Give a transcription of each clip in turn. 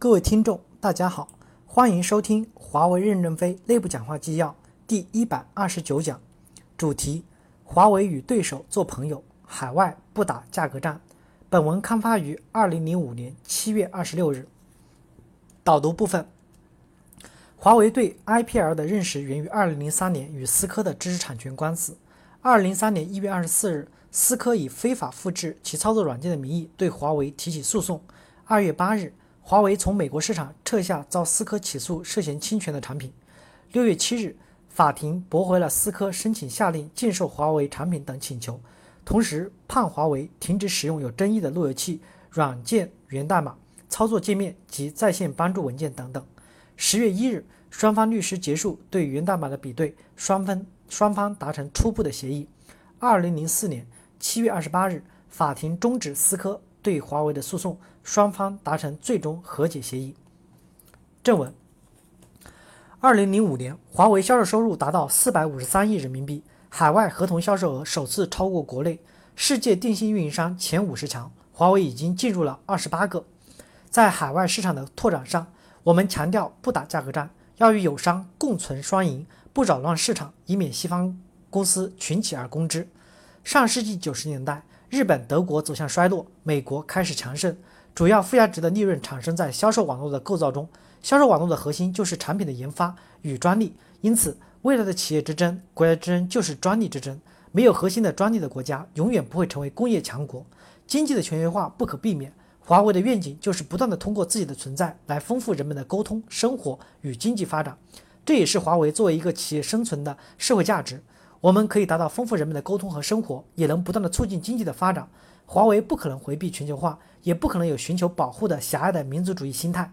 各位听众，大家好，欢迎收听华为任正非内部讲话纪要第一百二十九讲，主题：华为与对手做朋友，海外不打价格战。本文刊发于二零零五年七月二十六日。导读部分：华为对 IPL 的认识源于二零零三年与思科的知识产权官司。二零零三年一月二十四日，思科以非法复制其操作软件的名义对华为提起诉讼。二月八日。华为从美国市场撤下遭思科起诉涉嫌侵权的产品。六月七日，法庭驳回了思科申请下令禁售华为产品等请求，同时判华为停止使用有争议的路由器、软件源代码、操作界面及在线帮助文件等等。十月一日，双方律师结束对源代码的比对，双方双方达成初步的协议。二零零四年七月二十八日，法庭终止思科。对华为的诉讼，双方达成最终和解协议。正文：二零零五年，华为销售收入达到四百五十三亿人民币，海外合同销售额首次超过国内。世界电信运营商前五十强，华为已经进入了二十八个。在海外市场的拓展上，我们强调不打价格战，要与友商共存双赢，不扰乱市场，以免西方公司群起而攻之。上世纪九十年代。日本、德国走向衰落，美国开始强盛，主要附加值的利润产生在销售网络的构造中。销售网络的核心就是产品的研发与专利，因此未来的企业之争、国家之争就是专利之争。没有核心的专利的国家，永远不会成为工业强国。经济的全球化不可避免。华为的愿景就是不断的通过自己的存在来丰富人们的沟通、生活与经济发展，这也是华为作为一个企业生存的社会价值。我们可以达到丰富人们的沟通和生活，也能不断的促进经济的发展。华为不可能回避全球化，也不可能有寻求保护的狭隘的民族主义心态。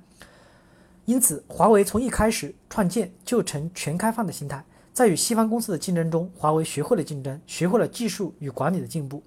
因此，华为从一开始创建就呈全开放的心态。在与西方公司的竞争中，华为学会了竞争，学会了技术与管理的进步。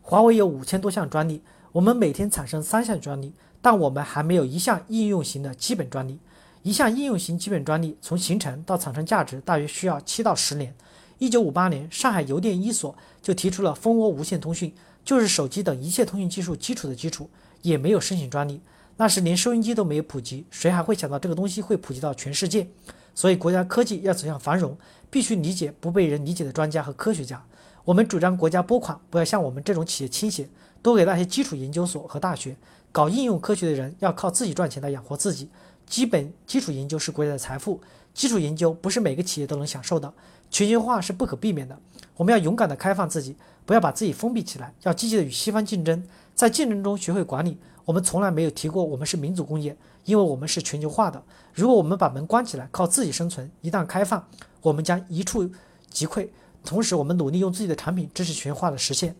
华为有五千多项专利，我们每天产生三项专利，但我们还没有一项应用型的基本专利。一项应用型基本专利从形成到产生价值，大约需要七到十年。一九五八年，上海邮电一所就提出了蜂窝无线通讯，就是手机等一切通讯技术基础的基础，也没有申请专利。那时连收音机都没有普及，谁还会想到这个东西会普及到全世界？所以，国家科技要走向繁荣，必须理解不被人理解的专家和科学家。我们主张国家拨款不要向我们这种企业倾斜，多给那些基础研究所和大学搞应用科学的人，要靠自己赚钱来养活自己。基本基础研究是国家的财富，基础研究不是每个企业都能享受的。全球化是不可避免的，我们要勇敢地开放自己，不要把自己封闭起来，要积极地与西方竞争，在竞争中学会管理。我们从来没有提过我们是民族工业，因为我们是全球化的。如果我们把门关起来，靠自己生存，一旦开放，我们将一触即溃。同时，我们努力用自己的产品支持全球化的实现。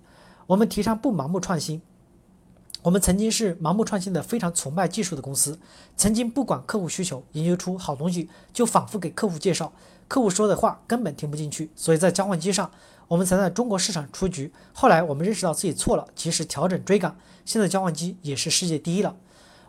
我们提倡不盲目创新。我们曾经是盲目创新的非常崇拜技术的公司，曾经不管客户需求，研究出好东西就反复给客户介绍，客户说的话根本听不进去，所以在交换机上我们曾在中国市场出局。后来我们认识到自己错了，及时调整追赶，现在交换机也是世界第一了。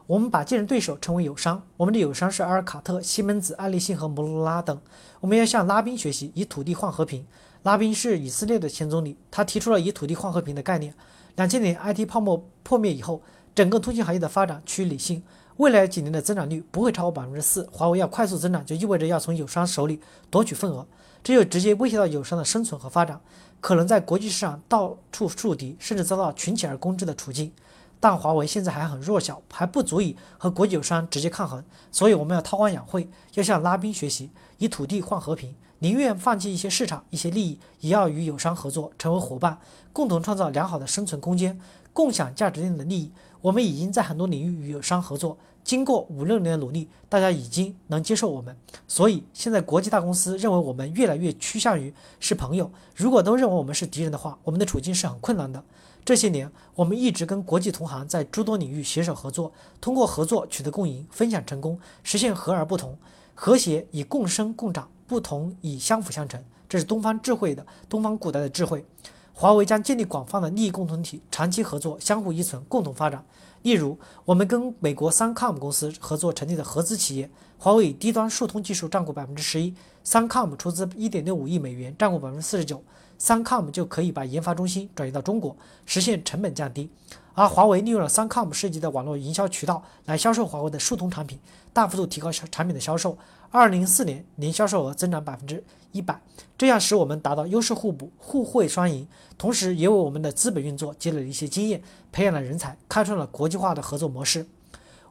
我们把竞争对手称为友商，我们的友商是阿尔卡特、西门子、爱立信和摩托罗拉等。我们要向拉宾学习，以土地换和平。拉宾是以色列的前总理，他提出了以土地换和平的概念。两千年 IT 泡沫破灭以后，整个通信行业的发展趋于理性，未来几年的增长率不会超过百分之四。华为要快速增长，就意味着要从友商手里夺取份额，这就直接威胁到友商的生存和发展，可能在国际市场到处树敌，甚至遭到群起而攻之的处境。但华为现在还很弱小，还不足以和国际友商直接抗衡，所以我们要韬光养晦，要向拉宾学习，以土地换和平。宁愿放弃一些市场、一些利益，也要与友商合作，成为伙伴，共同创造良好的生存空间，共享价值链的利益。我们已经在很多领域与友商合作，经过五六年的努力，大家已经能接受我们。所以现在国际大公司认为我们越来越趋向于是朋友。如果都认为我们是敌人的话，我们的处境是很困难的。这些年，我们一直跟国际同行在诸多领域携手合作，通过合作取得共赢，分享成功，实现和而不同，和谐以共生共长。不同以相辅相成，这是东方智慧的东方古代的智慧。华为将建立广泛的利益共同体，长期合作，相互依存，共同发展。例如，我们跟美国 Suncom 公司合作成立的合资企业，华为以低端数通技术占股百分之十一，Suncom 出资一点六五亿美元，占股百分之四十九，Suncom 就可以把研发中心转移到中国，实现成本降低。而华为利用了 Suncom 设计的网络营销渠道来销售华为的数通产品，大幅度提高销产品的销售。二零零四年年销售额增长百分之一百，这样使我们达到优势互补、互惠双赢，同时也为我们的资本运作积累了一些经验，培养了人才，开创了国际化的合作模式。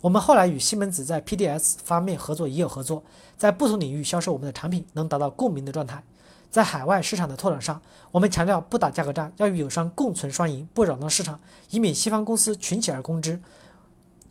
我们后来与西门子在 PDS 方面合作也有合作，在不同领域销售我们的产品能达到共鸣的状态。在海外市场的拓展上，我们强调不打价格战，要与友商共存双赢，不扰乱市场，以免西方公司群起而攻之。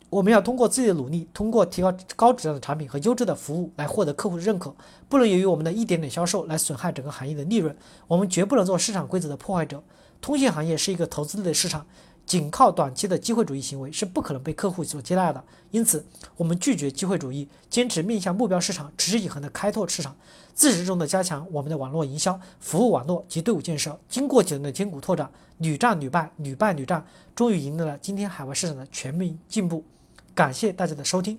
我们要通过自己的努力，通过提高高质量的产品和优质的服务来获得客户的认可，不能由于我们的一点点销售来损害整个行业的利润。我们绝不能做市场规则的破坏者。通信行业是一个投资类的市场，仅靠短期的机会主义行为是不可能被客户所接纳的。因此，我们拒绝机会主义，坚持面向目标市场，持之以恒的开拓市场，自始至终的加强我们的网络营销、服务网络及队伍建设。经过几轮的艰苦拓展，屡战屡败，屡败屡战，终于赢得了今天海外市场的全面进步。感谢大家的收听。